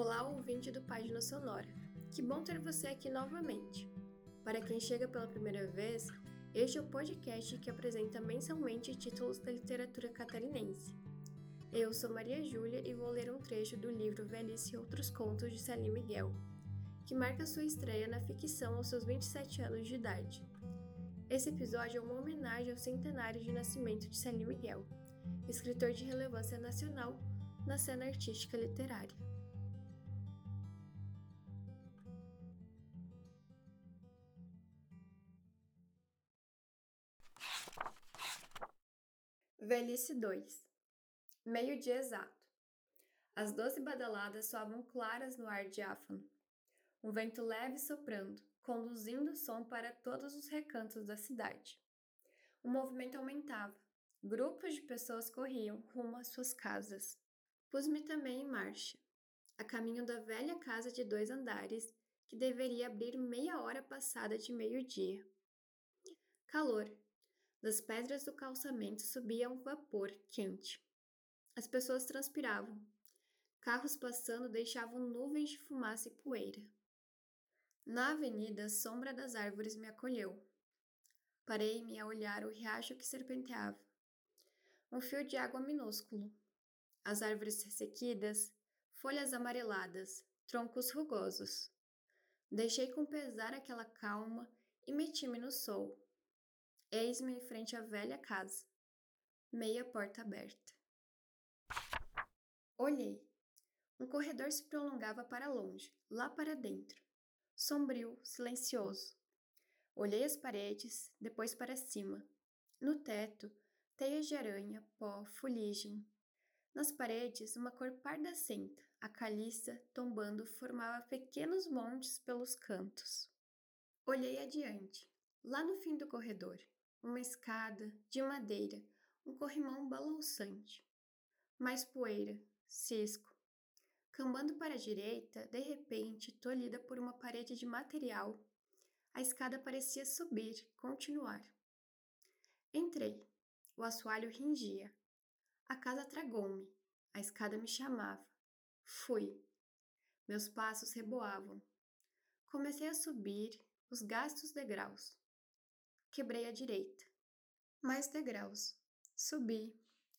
Olá, ouvinte do Página Sonora. Que bom ter você aqui novamente. Para quem chega pela primeira vez, este é o podcast que apresenta mensalmente títulos da literatura catarinense. Eu sou Maria Júlia e vou ler um trecho do livro Velhice e Outros Contos de Salim Miguel, que marca sua estreia na ficção aos seus 27 anos de idade. Esse episódio é uma homenagem ao centenário de nascimento de Salim Miguel, escritor de relevância nacional na cena artística literária. Velhice 2 Meio-dia exato. As doze badaladas soavam claras no ar diáfano. Um vento leve soprando, conduzindo o som para todos os recantos da cidade. O movimento aumentava. Grupos de pessoas corriam rumo às suas casas. Pus-me também em marcha, a caminho da velha casa de dois andares, que deveria abrir meia hora passada de meio-dia. Calor, das pedras do calçamento subia um vapor quente. As pessoas transpiravam. Carros passando deixavam nuvens de fumaça e poeira. Na avenida, a sombra das árvores me acolheu. Parei-me a olhar o riacho que serpenteava. Um fio de água minúsculo. As árvores ressequidas, folhas amareladas, troncos rugosos. Deixei com pesar aquela calma e meti-me no sol, Eis-me em frente à velha casa, meia porta aberta. Olhei. Um corredor se prolongava para longe, lá para dentro, sombrio, silencioso. Olhei as paredes, depois para cima. No teto, teias de aranha, pó, fuligem. Nas paredes, uma cor pardacenta, a caliça, tombando, formava pequenos montes pelos cantos. Olhei adiante, lá no fim do corredor uma escada de madeira, um corrimão balançante. Mais poeira, cisco. Cambando para a direita, de repente, tolhida por uma parede de material, a escada parecia subir, continuar. Entrei. O assoalho ringia. A casa tragou-me. A escada me chamava. Fui. Meus passos reboavam. Comecei a subir os gastos degraus. Quebrei à direita. Mais degraus. Subi.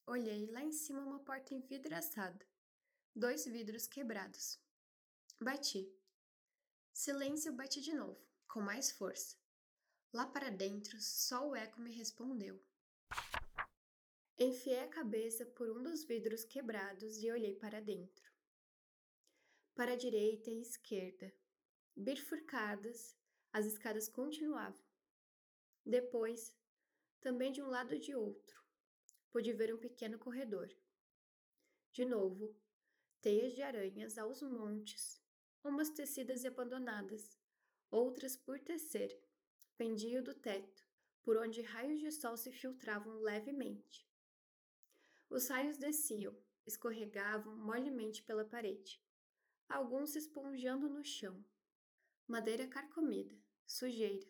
Olhei lá em cima uma porta envidraçada. Dois vidros quebrados. Bati. Silêncio bati de novo, com mais força. Lá para dentro, só o eco me respondeu. Enfiei a cabeça por um dos vidros quebrados e olhei para dentro. Para a direita e esquerda, bifurcadas, as escadas continuavam. Depois, também de um lado e de outro, pude ver um pequeno corredor. De novo, teias de aranhas aos montes, umas tecidas e abandonadas, outras por tecer, pendiam do teto, por onde raios de sol se filtravam levemente. Os raios desciam, escorregavam molemente pela parede, alguns se esponjando no chão. Madeira carcomida, sujeira,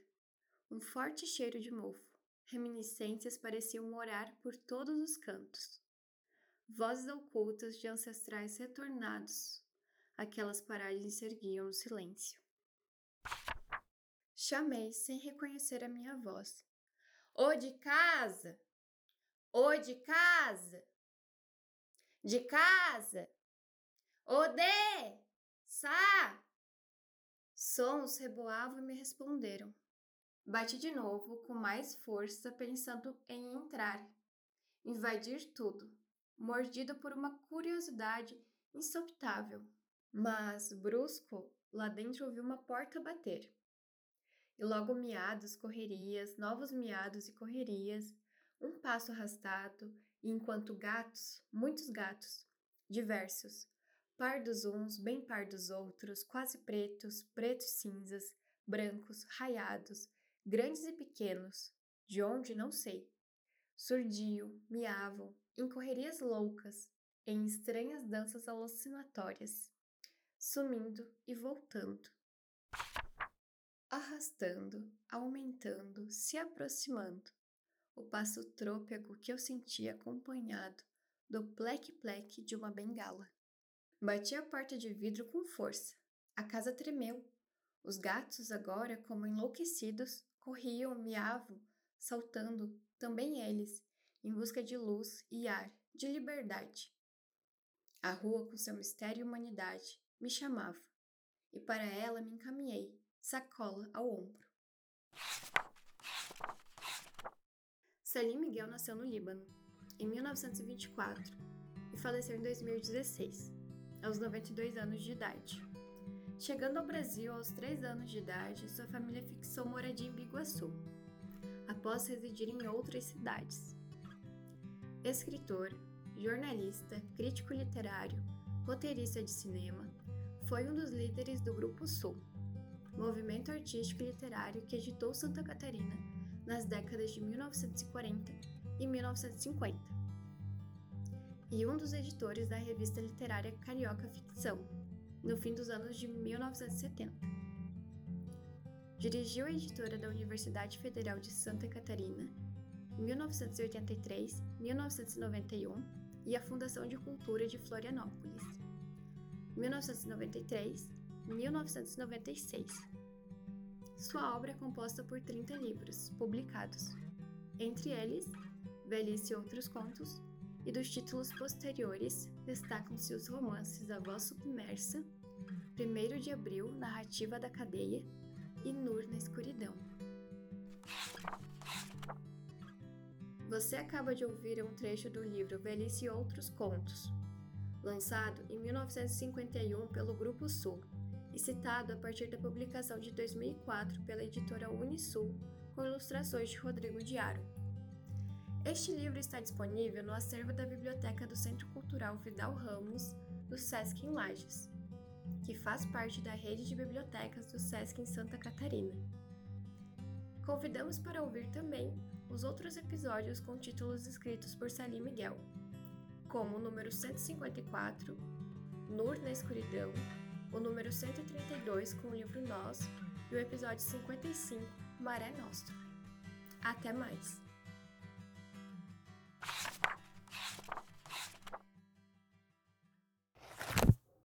um forte cheiro de mofo. Reminiscências pareciam morar por todos os cantos. Vozes ocultas de ancestrais retornados. Aquelas paragens se erguiam no silêncio. Chamei sem reconhecer a minha voz. Ô de casa! Ô de casa! De casa! Ô de! Sá! Sons reboavam e me responderam. Bati de novo com mais força, pensando em entrar, invadir tudo, mordido por uma curiosidade insopitável. Mas, brusco, lá dentro ouvi uma porta bater. E logo miados, correrias, novos miados e correrias, um passo arrastado, e enquanto gatos, muitos gatos, diversos, pardos uns, bem pardos outros, quase pretos, pretos cinzas, brancos, raiados, grandes e pequenos, de onde não sei. Surdiam, miavam, em correrias loucas, em estranhas danças alucinatórias, sumindo e voltando, arrastando, aumentando, se aproximando. O passo trôpego que eu sentia acompanhado do pleque-pleque de uma bengala. Bati a porta de vidro com força. A casa tremeu. Os gatos, agora, como enlouquecidos, corriam, miavam, saltando, também eles, em busca de luz e ar, de liberdade. A rua, com seu mistério e humanidade, me chamava, e para ela me encaminhei, sacola ao ombro. Salim Miguel nasceu no Líbano, em 1924, e faleceu em 2016, aos 92 anos de idade. Chegando ao Brasil aos 3 anos de idade, sua família fixou moradia em Biguaçu, após residir em outras cidades. Escritor, jornalista, crítico literário, roteirista de cinema, foi um dos líderes do Grupo Sul, movimento artístico e literário que agitou Santa Catarina nas décadas de 1940 e 1950, e um dos editores da revista literária Carioca Ficção, no fim dos anos de 1970. Dirigiu a editora da Universidade Federal de Santa Catarina 1983-1991 e a Fundação de Cultura de Florianópolis, 1993-1996. Sua obra é composta por 30 livros publicados, entre eles Velhice e Outros Contos, e dos títulos posteriores destacam-se os romances A Voz Submersa, 1 de Abril, Narrativa da Cadeia e Nur na Escuridão. Você acaba de ouvir um trecho do livro Velhice e Outros Contos, lançado em 1951 pelo Grupo Sul e citado a partir da publicação de 2004 pela editora Unisul, com ilustrações de Rodrigo Diaro. Este livro está disponível no acervo da Biblioteca do Centro Cultural Vidal Ramos, do Sesc em Lages, que faz parte da rede de bibliotecas do Sesc em Santa Catarina. Convidamos para ouvir também os outros episódios com títulos escritos por Salim Miguel, como o número 154, Nur na Escuridão, o número 132 com o livro Nós e o episódio 55, Maré Nostro. Até mais!